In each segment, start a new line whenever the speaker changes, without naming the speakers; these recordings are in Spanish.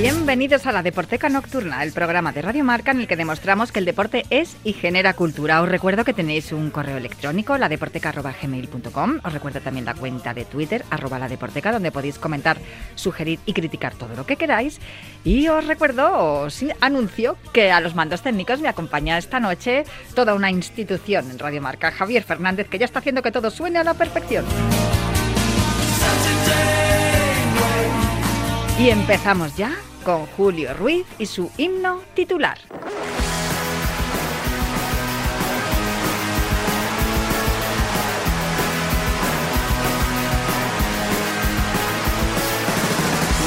Bienvenidos a la Deporteca Nocturna, el programa de Radio Marca en el que demostramos que el deporte es y genera cultura. Os recuerdo que tenéis un correo electrónico, ladeporteca.gmail.com. Os recuerdo también la cuenta de Twitter, arroba la deporteca, donde podéis comentar, sugerir y criticar todo lo que queráis. Y os recuerdo, os anuncio que a los mandos técnicos me acompaña esta noche toda una institución en Radio Marca, Javier Fernández, que ya está haciendo que todo suene a la perfección. Y empezamos ya con Julio Ruiz y su himno titular.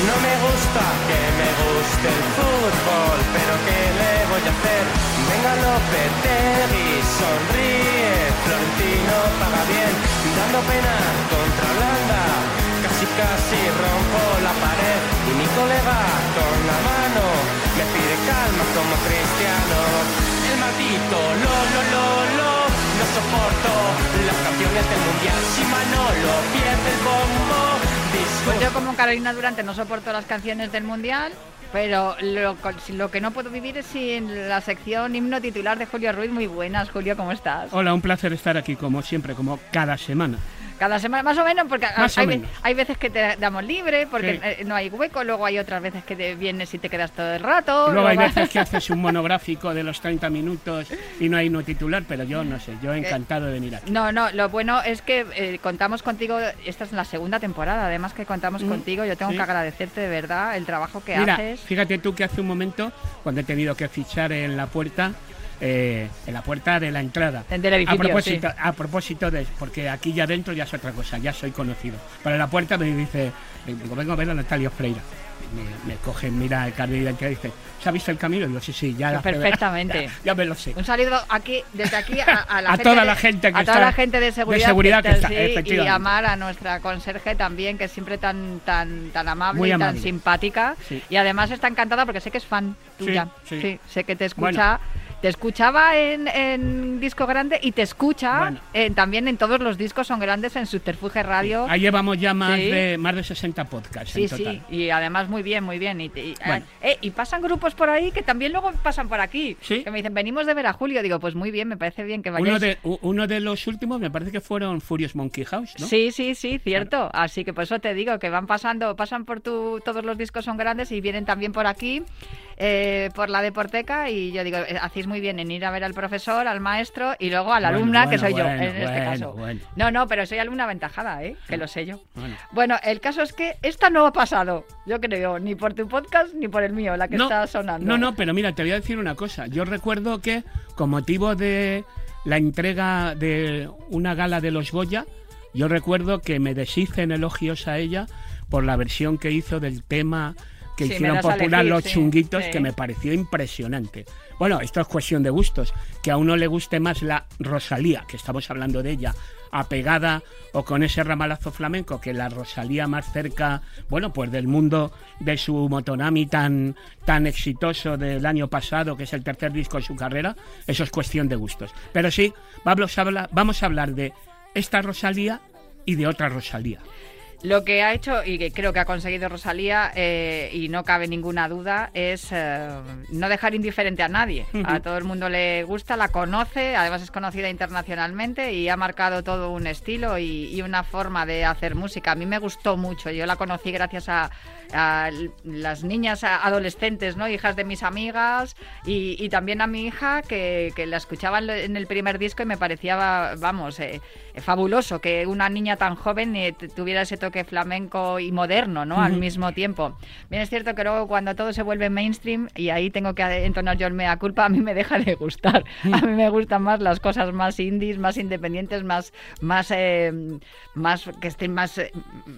No me gusta que me guste el fútbol, pero ¿qué le voy a hacer? Venga Lopetegui, sonríe, Florentino paga bien, dando pena contra Holanda, casi casi rompo la pared colega con la mano me pide calma como cristiano. El maldito lo lo lo lo no soporto las canciones del mundial si Manolo pierde el bombo.
Pues yo como Carolina Durante no soporto las canciones del Mundial, pero lo, lo, que no puedo vivir es sin la sección himno titular de Julio Ruiz. Muy buenas, Julio, ¿cómo estás?
Hola, un placer estar aquí como siempre, como cada semana.
Cada semana, más o menos, porque hay, hay, veces que te damos libre, porque eh, no hay hueco, luego hay otras veces que te vienes y te quedas todo el rato.
Luego, hay veces que haces un monográfico de los 30 minutos y no hay no titular, pero yo no sé, yo he encantado de venir aquí.
No, no, lo bueno es que eh, contamos contigo, esta es la segunda temporada, además que contamos mm, contigo, yo tengo que agradecerte de verdad el trabajo que
Mira,
haces.
Fíjate tú que hace un momento, cuando he tenido que fichar en la puerta, eh, en la puerta de la entrada.
a
propósito, a propósito de, porque aquí ya dentro ya es otra cosa, ya soy conocido. Pero en la puerta me dice, vengo a ver a Natalia Freira. Me, coge, mira el carnet de identidad y dice, ¿se ha visto el camino? Y digo, sí, sí, ya.
Perfectamente.
Ya, me lo sé.
Un saludo aquí, desde aquí a, la
toda la gente que
a toda la gente de
seguridad, que está,
y amar a nuestra conserje también, que es siempre tan tan tan amable, y tan simpática. Y además está encantada porque sé que es fan tuya. Sí, sé que te escucha. Te escuchaba en, Disco Grande y te escucha también en todos los discos son grandes en Subterfuge Radio.
Ahí llevamos ya más, de, más de 60 podcasts.
Sí, sí, y además muy bien, muy bien. Y, eh, y, pasan grupos por ahí que también luego pasan por aquí. Que me dicen, venimos de ver a Julio. Digo, pues muy bien, me parece bien que vayáis.
Uno de, uno de los últimos me parece que fueron Furious Monkey House, ¿no?
Sí, sí, sí, cierto. Así que por eso te digo que van pasando, pasan por tu, todos los discos son grandes y vienen también por aquí. Eh, por la deporteca y yo digo, eh, hacéis muy bien en ir a ver al profesor, al maestro y luego a la alumna, que soy yo en este caso. No, no, pero soy alumna aventajada, ¿eh? que lo sé yo. Bueno. el caso es que esta no ha pasado, yo creo, ni por tu podcast ni por el mío, la que está sonando.
No, no, pero mira, te voy a decir una cosa. Yo recuerdo que con motivo de la entrega de una gala de los Goya, yo recuerdo que me deshice en elogios a ella por la versión que hizo del tema que hicieron popular los chunguitos, que me pareció impresionante. Bueno, esto es cuestión de gustos. Que a uno le guste más la Rosalía, que estamos hablando de ella, apegada o con ese ramalazo flamenco, que la Rosalía más cerca, bueno, pues del mundo de su Motonami tan, tan exitoso del año pasado, que es el tercer disco de su carrera, eso es cuestión de gustos. Pero sí, vamos a hablar, vamos a hablar de esta Rosalía y de otra Rosalía.
Lo que ha hecho y que creo que ha conseguido Rosalía, eh, y no cabe ninguna duda, es eh, no dejar indiferente a nadie. A todo el mundo le gusta, la conoce, además es conocida internacionalmente y ha marcado todo un estilo y, una forma de hacer música. A mí me gustó mucho, yo la conocí gracias a, las niñas adolescentes, ¿no? hijas de mis amigas y, también a mi hija que, la escuchaba en el primer disco y me parecía, vamos, eh, fabuloso que una niña tan joven tuviera ese toque que flamenco y moderno, ¿no? Al mismo tiempo. Bien, es cierto que luego cuando todo se vuelve mainstream, y ahí tengo que entonar yo el mea culpa, a mí me deja de gustar. A mí me gustan más las cosas más indies, más independientes, más, más, eh, más que estén más, eh,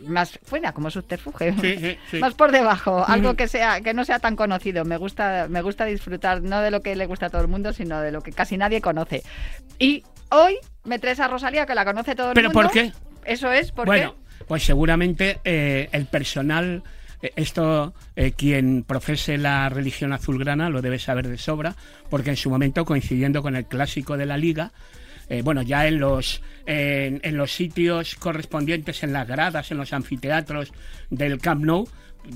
más fuera, como subterfuge. Más por debajo, algo que sea, que no sea tan conocido. Me gusta, me gusta disfrutar no de lo que le gusta a todo el mundo, sino de lo que casi nadie conoce. Y hoy me traes a Rosalía, que la conoce todo el
mundo.
¿Pero
por qué?
Eso es, ¿por
bueno, pues seguramente eh, el personal, eh, esto eh, quien profese la religión azulgrana lo debe saber de sobra, porque en su momento, coincidiendo con el clásico de la liga, eh, bueno, ya en los, en, en los sitios correspondientes, en las gradas, en los anfiteatros del Camp Nou,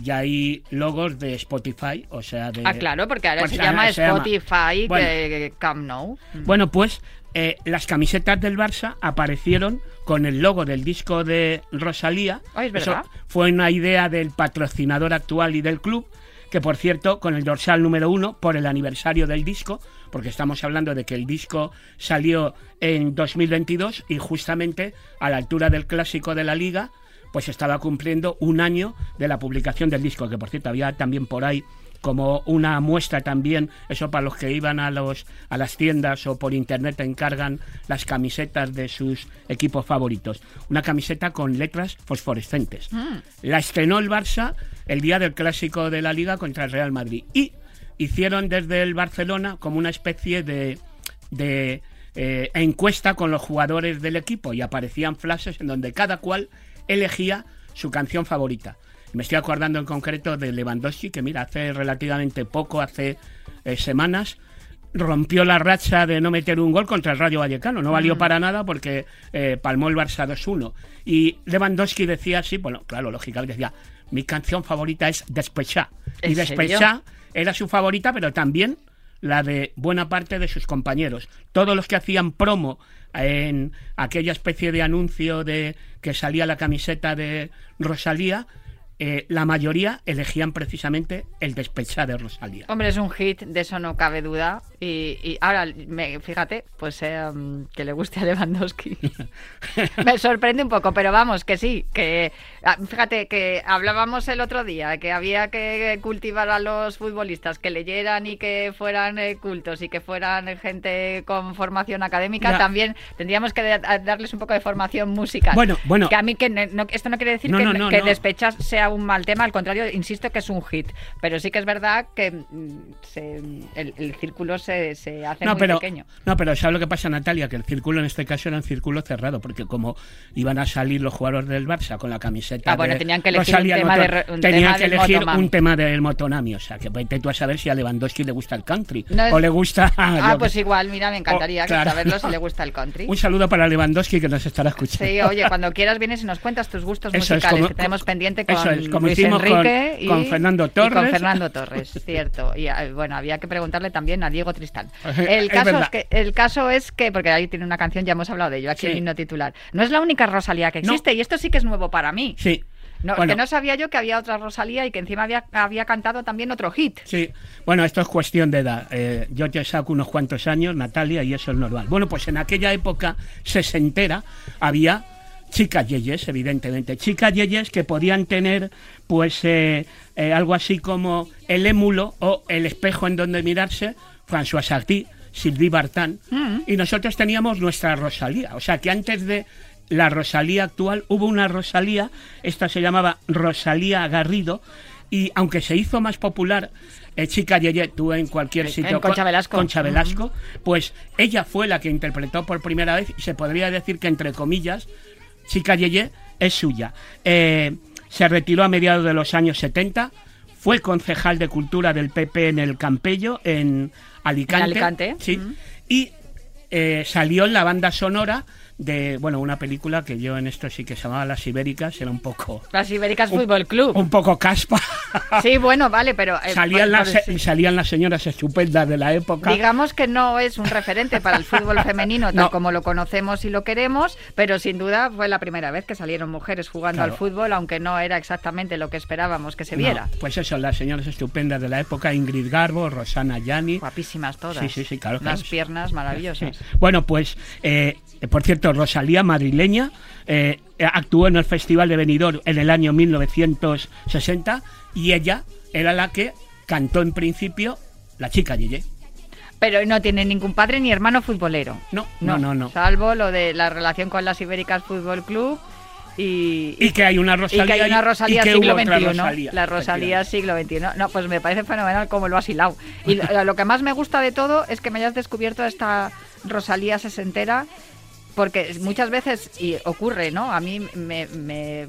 ya hay logos de Spotify, o sea, de...
Ah, claro, porque ahora
pues
se llama
se llama.
Spotify
Bueno.
que Camp Nou.
Bueno, pues eh, las camisetas del Barça aparecieron con el logo del disco de Rosalía.
Ay, es
Eso
verdad.
fue una idea del patrocinador actual y del club, que por cierto, con el dorsal número uno, por el aniversario del disco, porque estamos hablando de que el disco salió en 2022 y justamente a la altura del clásico de la liga, pues estaba cumpliendo un año de la publicación del disco, que por cierto había también por ahí como una muestra también, eso para los que iban a los a las tiendas o por internet encargan las camisetas de sus equipos favoritos. Una camiseta con letras fosforescentes. La estrenó el Barça el día del clásico de la Liga contra el Real Madrid y hicieron desde el Barcelona como una especie de, de eh, encuesta con los jugadores del equipo y aparecían flashes en donde cada cual elegía su canción favorita. Me estoy acordando en concreto de Lewandowski, que mira, hace relativamente poco, hace eh, semanas, rompió la racha de no meter un gol contra el Rayo Vallecano. No valió para nada porque eh, palmó el Barça 2-1. Y Lewandowski decía así, bueno, claro, lógicamente decía, mi canción favorita es Despechá. Y. Despechá era su favorita, pero también la de buena parte de sus compañeros. Todos los que hacían promo en aquella especie de anuncio de que salía la camiseta de Rosalía, eh, la mayoría elegían precisamente el despechá de Rosalía.
Hombre, es un hit, de eso no cabe duda. Y, y ahora, me- fíjate, pues eh, que le guste a Lewandowski. me sorprende un poco, pero vamos, que sí, que ah, fíjate que hablábamos el otro día que había que cultivar a los futbolistas, que leyeran y que fueran eh, cultos y que fueran gente con formación académica.
Ya.
También tendríamos que da- darles un poco de formación musical.
Bueno, bueno.
Que a mí que no- esto no quiere decir
No,
que,
no,
que
no.
despechar sea un mal tema, al contrario, insisto que es un hit. Pero sí que es verdad que mm, se- el, el círculo se, se hace
No
muy
pero,
pequeño.
no, pero ¿sabes lo que pasa, Natalia? Que el círculo en este caso era un círculo cerrado, porque como iban a salir los jugadores del Barça con la camiseta
Ah, bueno,
de
tenían que elegir un tema
Moto-
de un
tenían
tema
que
del
elegir
Motomami.
un tema del Motonami, o sea, que vete tú a saber si a Lewandowski le gusta el country,
No es-
o le gusta...
Ah,
yo
pues igual, mira, me encantaría
Oh, claro.
saberlo si le gusta el country.
Un saludo para Lewandowski que nos estará escuchando.
Sí, oye, cuando quieras vienes y nos cuentas tus gustos
Eso es,
musicales
como-
que tenemos pendiente con
eso es, como
Luis
hicimos con-
Enrique y
con Fernando
y con
Torres.
Fernando Torres, cierto. Y eh, bueno, había que preguntarle también a Diego Tristán. El caso es, que el caso es que porque ahí tiene una canción ya hemos hablado de ello, aquí
Sí.
el himno titular. No es la única Rosalía que
No.
existe y esto sí que es nuevo para mí.
Sí.
No,
Bueno,
que no sabía yo que había otra Rosalía y que encima había, había cantado también otro hit.
Sí, bueno, esto es cuestión de edad. Eh, yo te saco unos cuantos años, Natalia, y eso es normal. Bueno, pues en aquella época sesentera había chicas yeyes, evidentemente. Chicas yeyes que podían tener, pues, eh, eh, algo así como el émulo o el espejo en donde mirarse, François Sarty, Sylvie Vartan, y nosotros teníamos nuestra Rosalía. O sea que antes de la Rosalía actual hubo una Rosalía, esta se llamaba Rosalía Garrido, y aunque se hizo más popular, eh, Chica Yeye, tú en cualquier
En
sitio,
Concha Velasco.
Concha Velasco, pues ella fue la que interpretó por primera vez, y se podría decir que entre comillas, Chica Yeye es suya. Eh, se retiró a mediados de los años 70, fue concejal de cultura del PP en el Campello, en Alicante.
Alicante,
Sí.
mm.
Y eh, salió en la banda sonora de, bueno, una película que yo en esto sí que se llamaba Las Ibéricas, era un poco...
Las Ibéricas
un-
Fútbol Club.
Un poco caspa.
Sí, bueno, vale, pero... eh,
salían,
por-
las, salían las señoras estupendas de la época.
Digamos que no es un referente para el fútbol femenino tal
No.
como lo conocemos y lo queremos, pero sin duda fue la primera vez que salieron mujeres jugando
Claro.
al fútbol, aunque no era exactamente lo que esperábamos que se viera.
No, pues eso, las señoras estupendas de la época, Ingrid Garbo, Rosana Yani.
Guapísimas todas.
Sí, sí, sí, claro,
piernas maravillosas.
Sí. Bueno, pues, eh, por cierto, Rosalía, madrileña, eh, actuó en el Festival de Benidorm en el año 1960 y ella era la que cantó en principio La chica Yeye.
Pero no tiene ningún padre ni hermano futbolero.
No, no, no, no.
Salvo lo de la relación con las Ibéricas Fútbol Club y,
Y que hay una
y
Rosalía.
que hay una Rosalía
y
siglo XXI.
Rosalía,
la Rosalía siglo XXI. No, pues me parece fenomenal cómo lo has hilado. Y lo, lo que más me gusta de todo es que me hayas descubierto esta Rosalía sesentera. Porque muchas veces, y ocurre, ¿no? A mí me... me-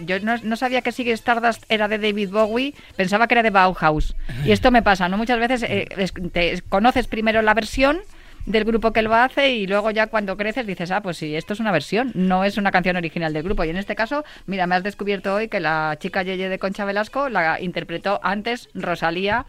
yo no, no sabía que Sigue Stardust era de David Bowie, pensaba que era de Bauhaus. Y esto me pasa, ¿no? Muchas veces eh, es- te- conoces primero la versión del grupo que lo hace y luego ya cuando creces dices, ah, pues sí, esto es una versión, no es una canción original del grupo. Y en este caso, mira, me has descubierto hoy que la chica Yeye de Concha Velasco la interpretó antes Rosalía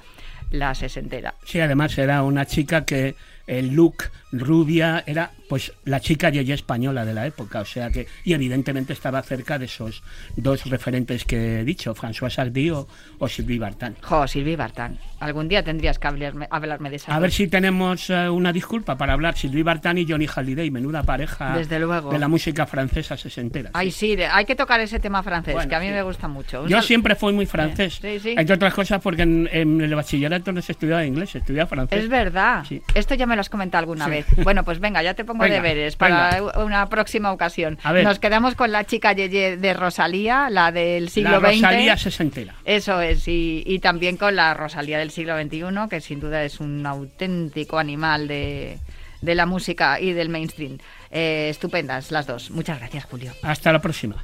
la sesentera.
Sí, además era una chica que el look rubia era pues la chica yeye española de la época, o sea que y evidentemente estaba cerca de esos dos referentes que he dicho, François Sardy o, o Sylvie Vartan.
Jo, Sylvie Vartan. Algún día tendrías que hablarme, hablarme de esa.
A ver si tenemos eh, una disculpa para hablar Sylvie Vartan y Johnny Halliday, menuda pareja
Desde luego.
de la música francesa sesentera.
Ay, sí, hay que tocar ese tema francés,
Bueno,
que a mí
sí.
me gusta mucho.
Yo siempre fui muy francés,
Sí, sí.
entre otras cosas porque en, en el bachillerato no se estudiaba inglés, se estudiaba francés.
Es verdad. Esto ya me lo has comentado alguna
Sí.
Bueno, pues venga, ya te pongo
Venga,
deberes para una próxima ocasión.
A ver.
Nos quedamos con la chica Yeye de Rosalía, la del siglo
la
XX.
Rosalía sesentera.
Eso es, y, y también con la Rosalía del siglo XXI, que sin duda es un auténtico animal de, de la música y del mainstream. Eh, estupendas las dos. Muchas gracias, Julio.
Hasta la próxima.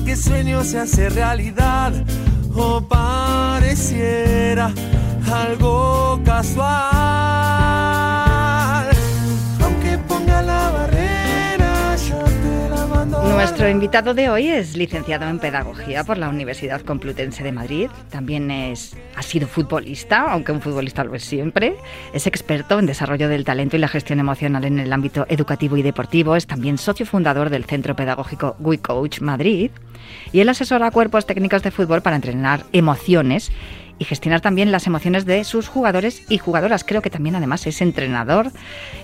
Que sueño se hace realidad o pareciera algo casual.
Nuestro invitado de hoy es licenciado en Pedagogía por la Universidad Complutense de Madrid. También es, ha sido futbolista, aunque un futbolista lo es siempre. Es experto en desarrollo del talento y la gestión emocional en el ámbito educativo y deportivo. Es también socio fundador del Centro Pedagógico WeCoach Madrid. Y él asesora a cuerpos técnicos de fútbol para entrenar emociones y gestionar también las emociones de sus jugadores y jugadoras. Creo que también además es entrenador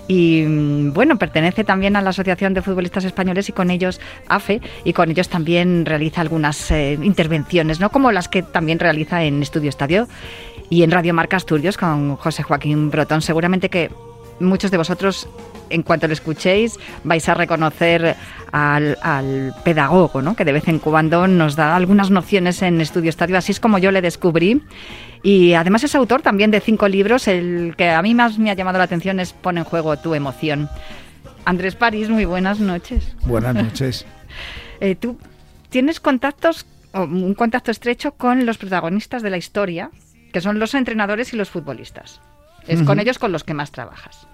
y mm, bueno, pertenece también a la Asociación de Futbolistas Españoles y con ellos AFE y con ellos también realiza algunas eh, intervenciones, ¿no? Como las que también realiza en Estudio Estadio y en Radio Marca Asturias con José Joaquín Brotón. Seguramente que muchos de vosotros, en cuanto lo escuchéis, vais a reconocer al, al pedagogo, ¿no? que de vez en cuando nos da algunas nociones en Estudio Estadio. Así es como yo le descubrí. Y además es autor también de cinco libros. El que a mí más me ha llamado la atención es Pon en juego tu emoción. Andrés París, muy buenas noches.
Buenas noches.
Eh, Tú tienes contactos, un contacto estrecho con los protagonistas de la historia, que son los entrenadores y los futbolistas. Es con ellos con los que más trabajas.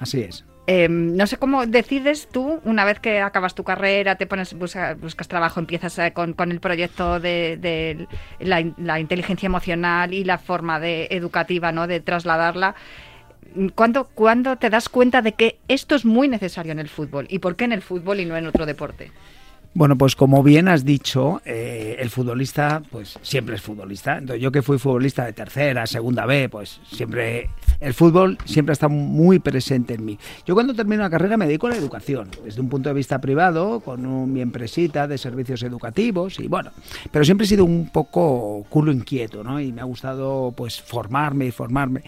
Así es.
Eh, no sé cómo decides tú, una vez que acabas tu carrera, te pones, busca- buscas trabajo, empiezas eh, con, con el proyecto de, de la, in- la inteligencia emocional y la forma de educativa, ¿no? De trasladarla. ¿Cuándo, ¿Cuándo te das cuenta de que esto es muy necesario en el fútbol? ¿Y por qué en el fútbol y no en otro deporte?
Bueno, pues como bien has dicho, eh, el futbolista, pues siempre es futbolista. Entonces, yo que fui futbolista de tercera, segunda B, pues siempre el fútbol siempre ha estado muy presente en mí. Yo cuando termino la carrera me dedico a la educación, desde un punto de vista privado, con un, mi empresita de servicios educativos y bueno, pero siempre he sido un poco culo inquieto, ¿no? Y me ha gustado pues formarme y formarme.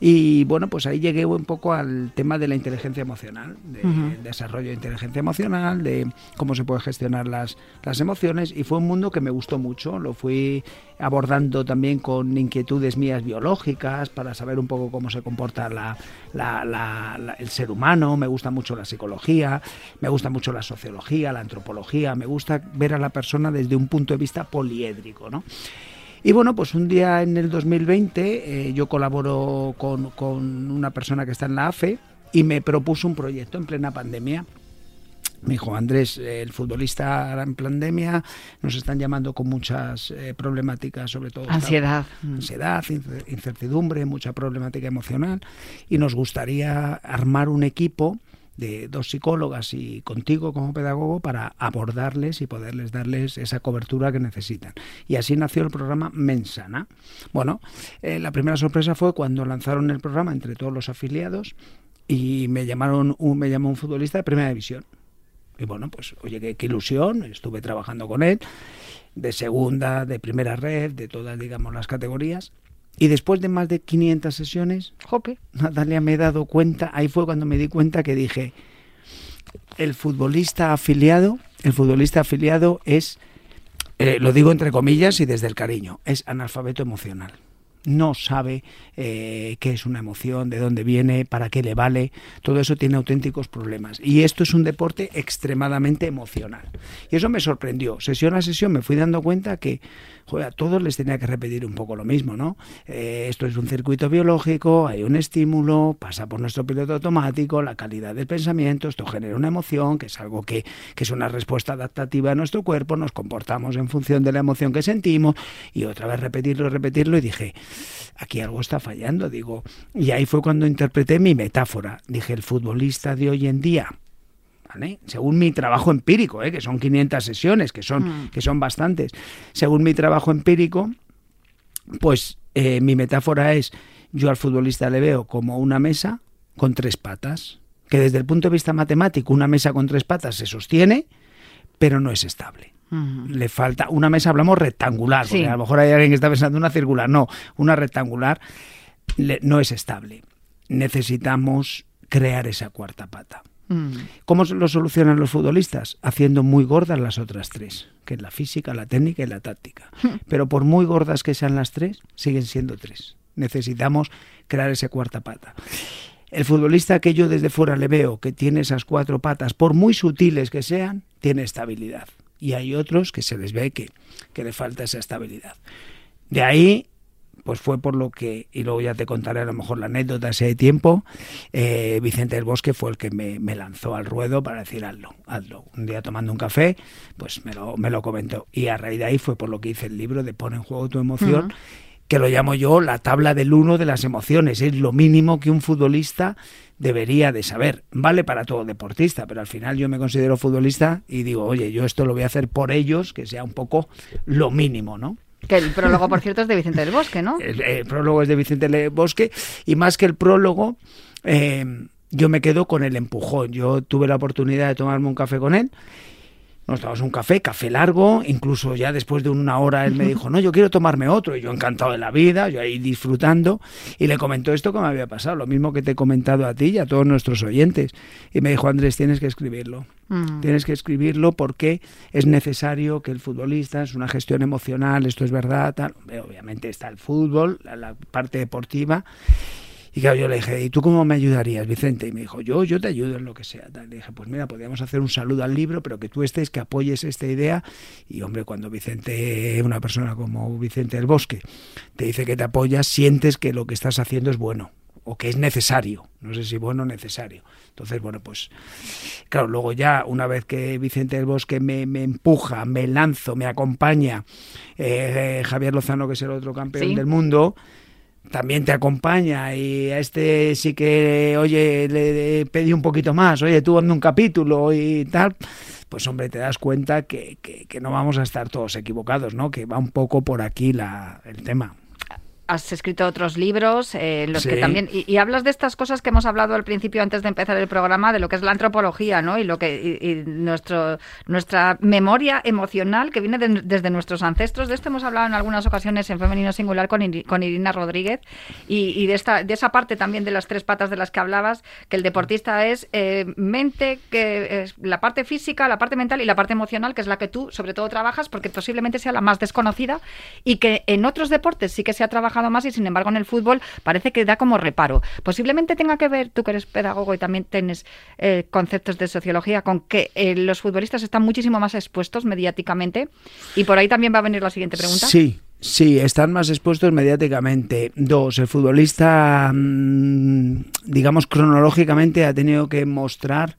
Y bueno, pues ahí llegué un poco al tema de la inteligencia emocional, de
Ujú.
desarrollo de inteligencia emocional, de cómo se puede gestionar las, las emociones y fue un mundo que me gustó mucho, lo fui abordando también con inquietudes mías biológicas para saber un poco cómo se comporta el ser humano, me gusta mucho la psicología, me gusta mucho la sociología, la antropología, me gusta ver a la persona desde un punto de vista poliédrico, ¿no? Y bueno, pues un día en el 2020 eh, yo colaboro con, con una persona que está en la AFE y me propuso un proyecto en plena pandemia. Me dijo, Andrés, eh, el futbolista ahora en pandemia nos están llamando con muchas eh, problemáticas, sobre todo
Ansiedad.
ansiedad, incer- incertidumbre, mucha problemática emocional y nos gustaría armar un equipo de dos psicólogas y contigo como pedagogo para abordarles y poderles darles esa cobertura que necesitan. Y así nació el programa Mensana. Bueno, eh, la primera sorpresa fue cuando lanzaron el programa entre todos los afiliados y me llamaron un, me llamó un futbolista de primera división. Y bueno, pues oye, qué, qué ilusión, estuve trabajando con él, de segunda, de primera red, de todas, digamos, las categorías. Y después de más de 500 sesiones,
Jope.
Natalia, me he dado cuenta, ahí fue cuando me di cuenta que dije, el futbolista afiliado, el futbolista afiliado es, eh, lo digo entre comillas y desde el cariño, es analfabeto emocional. No sabe eh, qué es una emoción, de dónde viene, para qué le vale. Todo eso tiene auténticos problemas. Y esto es un deporte extremadamente emocional. Y eso me sorprendió. Sesión a sesión me fui dando cuenta que a todos les tenía que repetir un poco lo mismo, ¿no? Eh, esto es un circuito biológico, hay un estímulo, pasa por nuestro piloto automático, la calidad del pensamiento, esto genera una emoción, que es algo que, que es una respuesta adaptativa a nuestro cuerpo, nos comportamos en función de la emoción que sentimos, y otra vez repetirlo, repetirlo, y dije, aquí algo está fallando, digo, y ahí fue cuando interpreté mi metáfora, dije, el futbolista de hoy en día, ¿vale? Según mi trabajo empírico, ¿eh? que son 500 sesiones, que son,
Mm.
que son bastantes. Según mi trabajo empírico, pues eh, mi metáfora es, yo al futbolista le veo como una mesa con tres patas, que desde el punto de vista matemático una mesa con tres patas se sostiene, pero no es estable.
Mm.
Le falta una mesa, hablamos rectangular, porque a lo mejor hay alguien que está pensando una circular, no, una rectangular le- no es estable. Necesitamos crear esa cuarta pata.
Mm.
¿Cómo lo solucionan los futbolistas? Haciendo muy gordas las otras tres, que es la física, la técnica y la táctica. Pero por muy gordas que sean las tres, siguen siendo tres. Necesitamos crear esa cuarta pata. El futbolista que yo desde fuera le veo que tiene esas cuatro patas, por muy sutiles que sean, tiene estabilidad. Y hay otros que se les ve que, que le falta esa estabilidad. De ahí pues fue por lo que, y luego ya te contaré a lo mejor la anécdota si hay tiempo, eh, Vicente del Bosque fue el que me, me lanzó al ruedo para decir hazlo, hazlo. Un día tomando un café, pues me lo, me lo comentó. Y a raíz de ahí fue por lo que hice el libro de Pon en juego tu emoción, que lo llamo yo la tabla del uno de las emociones. Es lo mínimo que un futbolista debería de saber. Vale para todo deportista, pero al final yo me considero futbolista y digo, oye, yo esto lo voy a hacer por ellos, que sea un poco lo mínimo, ¿no?
Que el prólogo, por cierto, es de Vicente del Bosque, ¿no?
El, prólogo es de Vicente Le Bosque y más que el prólogo, eh, yo me quedo con el empujón. Yo tuve la oportunidad de tomarme un café con él. Nos tomamos un café, café largo, incluso ya después de una hora él me dijo, no, yo quiero tomarme otro, y yo encantado de la vida, yo ahí disfrutando, y le comentó esto que me había pasado, lo mismo que te he comentado a ti y a todos nuestros oyentes, y me dijo, Andrés, tienes que escribirlo,
Mm.
Tienes que escribirlo porque es necesario que el futbolista, es una gestión emocional, esto es verdad, tal. Obviamente está el fútbol, la, la parte deportiva. Y claro, yo le dije, ¿y tú cómo me ayudarías, Vicente? Y me dijo, yo, yo te ayudo en lo que sea. Tal. Le dije, pues mira, podríamos hacer un saludo al libro, pero que tú estés, que apoyes esta idea. Y hombre, cuando Vicente, una persona como Vicente del Bosque, te dice que te apoyas, sientes que lo que estás haciendo es bueno o que es necesario. No sé si bueno o necesario. Entonces, bueno, pues claro, luego ya una vez que Vicente del Bosque me, me empuja, me lanzo, me acompaña, eh, Javier Lozano, que es el otro campeón
Sí.
del mundo, también te acompaña y a este sí que, oye, le, pedí un poquito más, oye, tú hazme un capítulo y tal, pues hombre, te das cuenta que, que, que no vamos a estar todos equivocados, ¿no? Que va un poco por aquí la, el tema.
Has escrito otros libros eh, en los que también y, y hablas de estas cosas que hemos hablado al principio antes de empezar el programa de lo que es la antropología, ¿no? Y lo que y, y nuestro nuestra memoria emocional que viene de- desde nuestros ancestros. De esto hemos hablado en algunas ocasiones en femenino singular con, Iri- con Irina Rodríguez y, y de esta de esa parte también de las tres patas de las que hablabas que el deportista es eh, mente que es la parte física, la parte mental y la parte emocional que es la que tú sobre todo trabajas porque posiblemente sea la más desconocida y que en otros deportes sí que se ha trabajado más y sin embargo en el fútbol parece que da como reparo. Posiblemente tenga que ver, tú que eres pedagogo y también tienes eh, conceptos de sociología, con que eh, los futbolistas están muchísimo más expuestos mediáticamente y por ahí también va a venir la siguiente pregunta.
Sí, sí, están más expuestos mediáticamente. Dos, el futbolista, mm, digamos, cronológicamente ha tenido que mostrar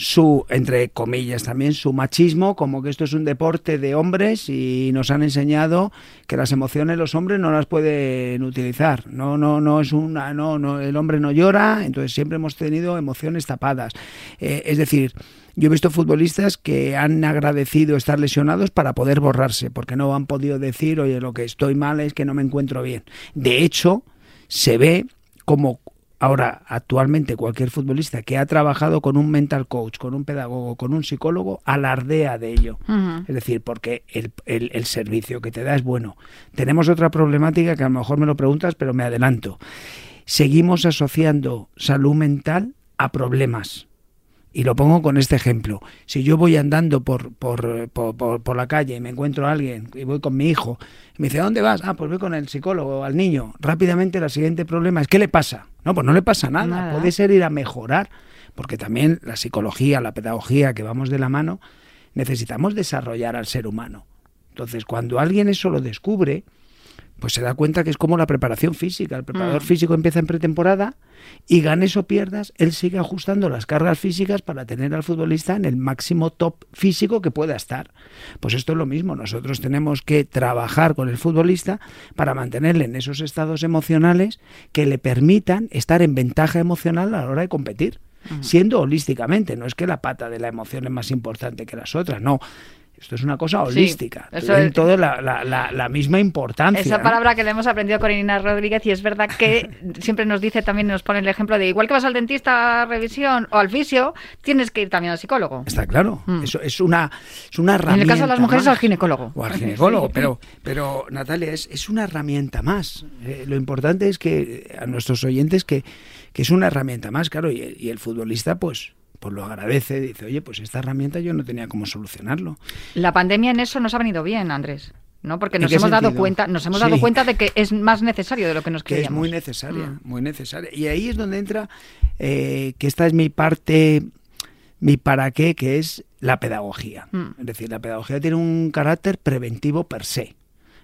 su, entre comillas también, su machismo, como que esto es un deporte de hombres y nos han enseñado que las emociones los hombres no las pueden utilizar. No, no, no es una, no, no, el hombre no llora, entonces siempre hemos tenido emociones tapadas. Eh, es decir, yo he visto futbolistas que han agradecido estar lesionados para poder borrarse, porque no han podido decir, oye, lo que estoy mal es que no me encuentro bien. De hecho, se ve como Ahora, actualmente cualquier futbolista que ha trabajado con un mental coach, con un pedagogo, con un psicólogo, alardea de ello. Es decir, porque el, el- el servicio que te da es bueno. Tenemos otra problemática que a lo mejor me lo preguntas, pero me adelanto. Seguimos asociando salud mental a problemas. Y lo pongo con este ejemplo. Si yo voy andando por, por, por, por- por la calle y me encuentro a alguien y voy con mi hijo, y me dice, ¿a dónde vas? Ah, pues voy con el psicólogo, al niño. Rápidamente el siguiente problema es, ¿qué le pasa? No, pues no le pasa nada.
Nada.
Puede ser ir a mejorar, porque también la psicología, la pedagogía, que vamos de la mano, necesitamos desarrollar al ser humano. Entonces, cuando alguien eso lo descubre, pues se da cuenta que es como la preparación física. El preparador
Mm.
físico empieza en pretemporada y ganes o pierdas, él sigue ajustando las cargas físicas para tener al futbolista en el máximo top físico que pueda estar. Pues esto es lo mismo, nosotros tenemos que trabajar con el futbolista para mantenerle en esos estados emocionales que le permitan estar en ventaja emocional a la hora de competir, siendo holísticamente, no es que la pata de la emoción es más importante que las otras, no. Esto es una cosa
Sí,
holística.
eso
tienen
es-
toda la, la- la- la misma importancia.
Esa
¿no?
palabra que le hemos aprendido con Irina Rodríguez y es verdad que siempre nos dice, también nos pone el ejemplo de igual que vas al dentista a revisión o al fisio, tienes que ir también al psicólogo.
Está claro.
Mm.
Eso es una, es una
En
herramienta.
el caso de las mujeres
más.
al ginecólogo.
O al ginecólogo,
Sí.
pero, pero Natalia, es, es una herramienta más. Eh, lo importante es que a nuestros oyentes que, que es una herramienta más, claro, y, y el futbolista pues, pues lo agradece, dice, oye, pues esta herramienta yo no tenía cómo solucionarlo.
La pandemia en eso nos ha venido bien, Andrés. ¿no? Porque
¿En
nos hemos dado cuenta, nos hemos
Sí.
dado cuenta de que es más necesario de lo que nos
que es
creíamos.
muy necesaria,
Mm.
muy necesaria. Y ahí es donde entra eh, que esta es mi parte, mi para qué, que es la pedagogía.
Mm.
Es decir, la pedagogía tiene un carácter preventivo per se.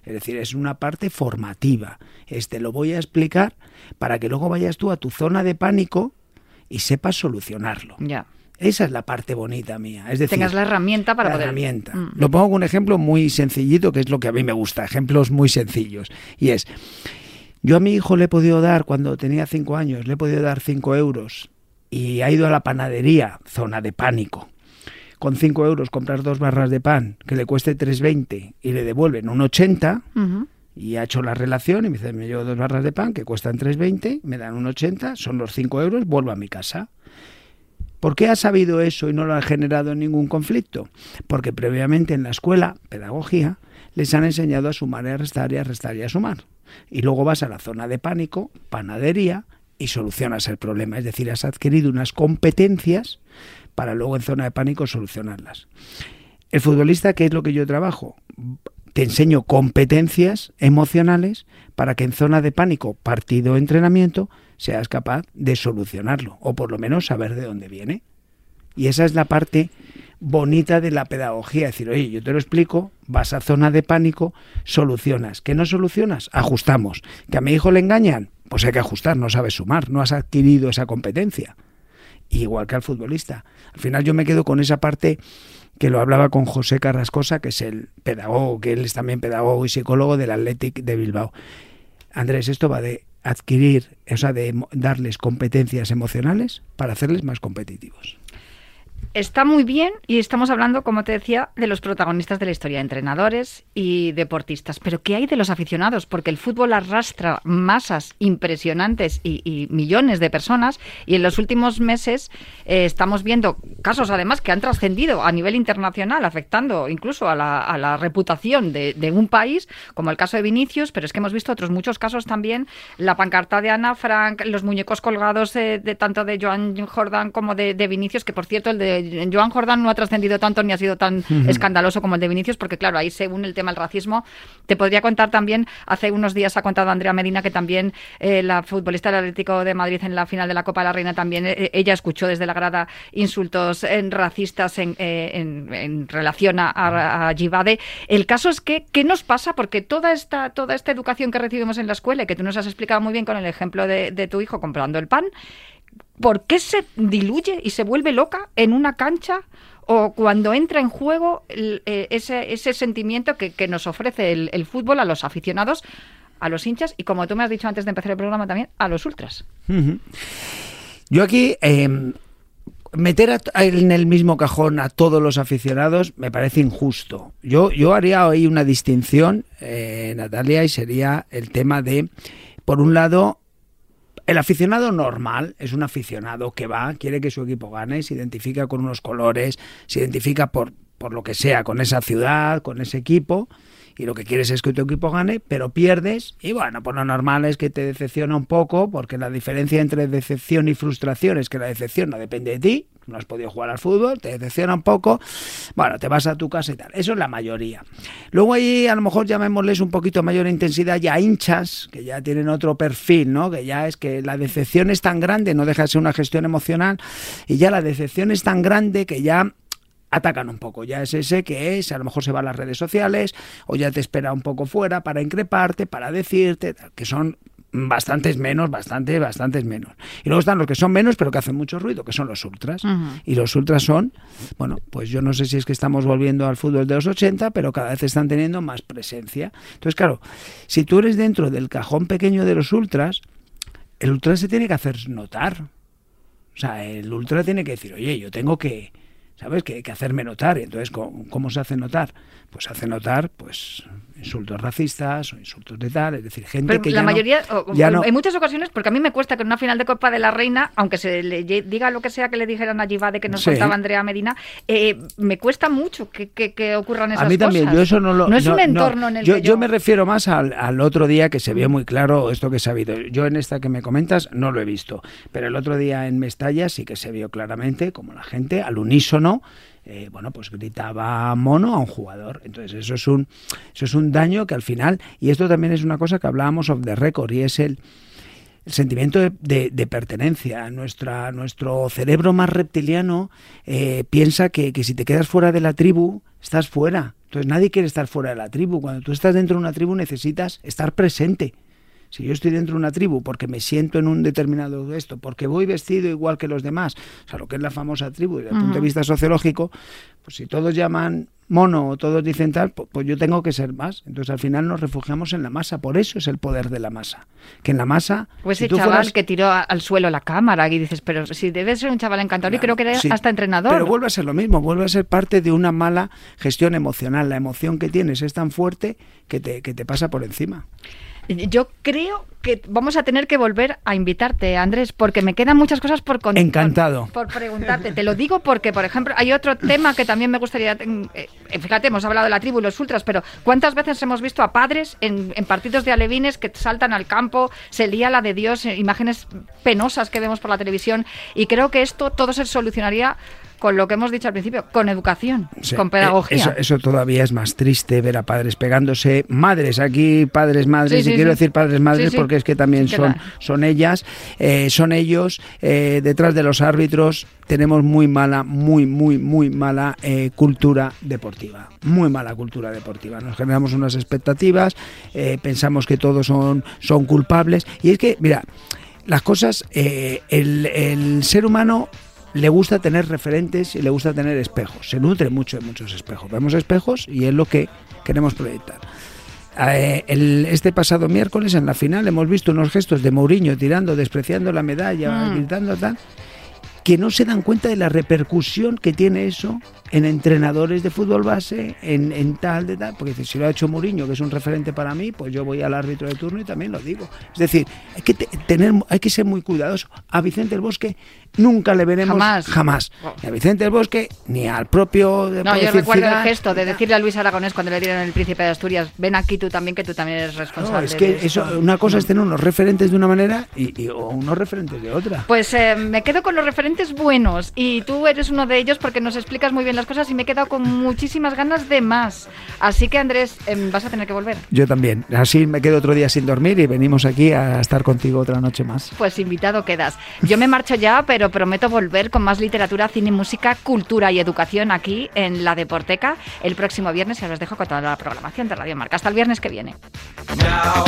Es decir, es una parte formativa. Este lo voy a explicar para que luego vayas tú a tu zona de pánico y sepas solucionarlo.
Ya.
Esa es la parte bonita mía. Es decir,
Tengas la herramienta para
la
poder.
herramienta.
Mm.
Lo pongo con un ejemplo muy sencillito, que es lo que a mí me gusta, ejemplos muy sencillos. Y es, yo a mi hijo le he podido dar, cuando tenía cinco años, le he podido dar cinco euros y ha ido a la panadería, zona de pánico. Con cinco euros comprar dos barras de pan que le cueste 3,20 y le devuelven un 80
Ujú.
Y ha hecho la relación y me dice, me llevo dos barras de pan que cuestan 3,20, me dan un 80, son los 5 euros, vuelvo a mi casa. ¿Por qué ha sabido eso y no lo ha generado ningún conflicto? Porque previamente en la escuela, pedagogía, les han enseñado a sumar y a restar y a restar y a sumar. Y luego vas a la zona de pánico, panadería, y solucionas el problema. Es decir, has adquirido unas competencias para luego en zona de pánico solucionarlas. El futbolista, ¿qué es lo que yo trabajo? Te enseño competencias emocionales para que en zona de pánico, partido, entrenamiento, seas capaz de solucionarlo o por lo menos saber de dónde viene. Y esa es la parte bonita de la pedagogía, decir, oye, yo te lo explico, vas a zona de pánico, solucionas. ¿Que no solucionas? Ajustamos. ¿Que a mi hijo le engañan? Pues hay que ajustar, no sabes sumar, no has adquirido esa competencia. Igual que al futbolista. Al final yo me quedo con esa parte que lo hablaba con José Carrascosa, que es el pedagogo, que él es también pedagogo y psicólogo del Athletic de Bilbao. Andrés, esto va de adquirir, o sea, de darles competencias emocionales para hacerles más competitivos.
Está muy bien y estamos hablando, como te decía, de los protagonistas de la historia, entrenadores y deportistas. Pero ¿qué hay de los aficionados? Porque el fútbol arrastra masas impresionantes y, millones de personas y en los últimos meses eh, estamos viendo casos además que han trascendido a nivel internacional, afectando incluso a la, reputación de, un país, como el caso de Vinicius, pero es que hemos visto otros muchos casos también, la pancarta de Ana Frank, los muñecos colgados de, de tanto de Joan Jordan como de, de Vinicius, que por cierto el de Joan Jordan no ha trascendido tanto ni ha sido tan escandaloso como el de Vinicius, porque claro, ahí según el tema del racismo, te podría contar también, hace unos días ha contado Andrea Medina que también eh, la futbolista del Atlético de Madrid en la final de la Copa de la Reina también, eh, ella escuchó desde la grada insultos eh, racistas en, eh, en- en relación a, a, a Givade. El caso es que, ¿qué nos pasa? Porque toda esta, toda esta educación que recibimos en la escuela, y que tú nos has explicado muy bien con el ejemplo de, de tu hijo comprando el pan, ¿por qué se diluye y se vuelve loca en una cancha o cuando entra en juego eh, ese, ese sentimiento que, que nos ofrece el, fútbol a los aficionados, a los hinchas y, como tú me has dicho antes de empezar el programa también, a los ultras?
Yo aquí eh, meter a- en el mismo cajón a todos los aficionados me parece injusto. Yo, yo haría ahí una distinción, eh, Natalia, y sería el tema de, por un lado, el aficionado normal es un aficionado que va, quiere que su equipo gane, se identifica con unos colores, se identifica por, por lo que sea, con esa ciudad, con ese equipo, y lo que quieres es que tu equipo gane, pero pierdes, y bueno, pues lo normal es que te decepciona un poco, porque la diferencia entre decepción y frustración es que la decepción no depende de ti, no has podido jugar al fútbol, te decepciona un poco, bueno, te vas a tu casa y tal. Eso es la mayoría. Luego ahí a lo mejor llamémosles un poquito mayor intensidad ya hinchas, que ya tienen otro perfil, ¿no? Que ya es que la decepción es tan grande, no deja de ser una gestión emocional, y ya la decepción es tan grande que ya atacan un poco. Ya es ese que es, a lo mejor se va a las redes sociales o ya te espera un poco fuera para increparte, para decirte, que son bastantes menos, bastantes, bastantes menos. Y luego están los que son menos, pero que hacen mucho ruido, que son los ultras. Y los ultras son, bueno, pues yo no sé si es que estamos volviendo al fútbol de los 80, pero cada vez están teniendo más presencia. Entonces, claro, si tú eres dentro del cajón pequeño de los ultras, el ultra se tiene que hacer notar. O sea, el ultra tiene que decir, oye, yo tengo que, ¿sabes? Que, que hacerme notar. Entonces, ¿cómo, ¿cómo, se hace notar? Pues hace notar, pues, insultos racistas o insultos de tal, es decir, gente
Pero
que
la
ya
mayoría,
no,
o-
ya
en,
no-
en muchas ocasiones, porque a mí me cuesta que en una final de Copa de la Reina, aunque se le diga lo que sea que le dijeran a Givade que nos
Sí.
contaba Andrea Medina, eh, me cuesta mucho que, que- que ocurran esas
a mí también,
cosas.
yo eso no lo...
No es un entorno en el
yo,
que
yo me refiero más al, al otro día que se vio muy claro esto que se ha habido. Yo en esta que me comentas no lo he visto, pero el otro día en Mestalla sí que se vio claramente como la gente al unísono eh, bueno, pues gritaba mono a un jugador. Entonces eso es un eso es un daño que al final y esto también es una cosa que hablábamos of the record y es el sentimiento de, de- de pertenencia. Nuestra, nuestro cerebro más reptiliano eh, piensa que, que si te quedas fuera de la tribu, estás fuera. Entonces nadie quiere estar fuera de la tribu. Cuando tú estás dentro de una tribu necesitas estar presente. Si yo estoy dentro de una tribu porque me siento en un determinado esto, porque voy vestido igual que los demás, o sea, lo que es la famosa tribu desde el punto de vista sociológico, pues si todos llaman mono o todos dicen tal, pu- pues yo tengo que ser más. Entonces al final nos refugiamos en la masa, por eso es el poder de la masa. Que en la masa...
Ese
si tú
chaval
fueras-
que tiró al suelo la cámara y dices, pero si debe ser un chaval encantador y creo que era
Sí,
hasta entrenador.
Pero vuelve a ser lo mismo, vuelve a ser parte de una mala gestión emocional. La emoción que tienes es tan fuerte que te, que te pasa por encima.
Yo creo que vamos a tener que volver a invitarte, Andrés, porque me quedan muchas cosas por contar.
Encantado.
Por, preguntarte. Te lo digo porque, por ejemplo, hay otro tema que también me gustaría. mm, eh, fíjate, hemos hablado de la tribu y los ultras, pero ¿cuántas veces hemos visto a padres en, en partidos de alevines que saltan al campo, se lía la de Dios, eh, imágenes penosas que vemos por la televisión? Y creo que esto todo se solucionaría con lo que hemos dicho al principio, con educación,
Sí,
con
eh,
pedagogía.
Eso, eso todavía es más triste ver a padres pegándose. Madres, aquí padres, madres,
Sí,
y quiero decir padres, madres, porque es que también son, son ellas, eh, son ellos. eh, detrás de los árbitros tenemos muy mala, muy, muy, muy mala eh, cultura deportiva. Muy mala cultura deportiva. Nos generamos unas expectativas, pensamos que todos son, son culpables. Y es que, mira, las cosas, eh, el, el ser humano le gusta tener referentes y le gusta tener espejos. Se nutre mucho de muchos espejos. Vemos espejos y es lo que queremos proyectar. Eh, el- este pasado miércoles en la final hemos visto unos gestos de Mourinho tirando, despreciando la medalla,
Mm.
gritando tal, que no se dan cuenta de la repercusión que tiene eso en entrenadores de fútbol base, en, en tal, de tal, porque si lo ha hecho Mourinho, que es un referente para mí, pues yo voy al árbitro de turno y también lo digo. Es decir, hay que te- tener, hay que ser muy cuidadoso. A Vicente el Bosque nunca le veremos
Jamás.
jamás. Ni a Vicente el Bosque, ni al propio de
No, yo recuerdo el
Zidane,
gesto de decirle a Luis Aragonés cuando le dieron el príncipe de Asturias, ven aquí tú también, que tú también eres responsable.
No, es que
de
eso,
esto".
una cosa es tener unos referentes de una manera y, y- o unos referentes de otra.
Pues eh, me quedo con los referentes buenos y tú eres uno de ellos porque nos explicas muy bien las cosas y me he quedado con muchísimas ganas de más. Así que Andrés, em, vas a tener que volver.
Yo también. Así me quedo otro día sin dormir y venimos aquí a estar contigo otra noche más.
Pues invitado quedas. Yo me marcho ya, pero prometo volver con más literatura, cine, música, cultura y educación aquí en la Deporteca el próximo viernes y os los dejo con toda la programación de Radio Marca. Hasta el viernes que viene.
Now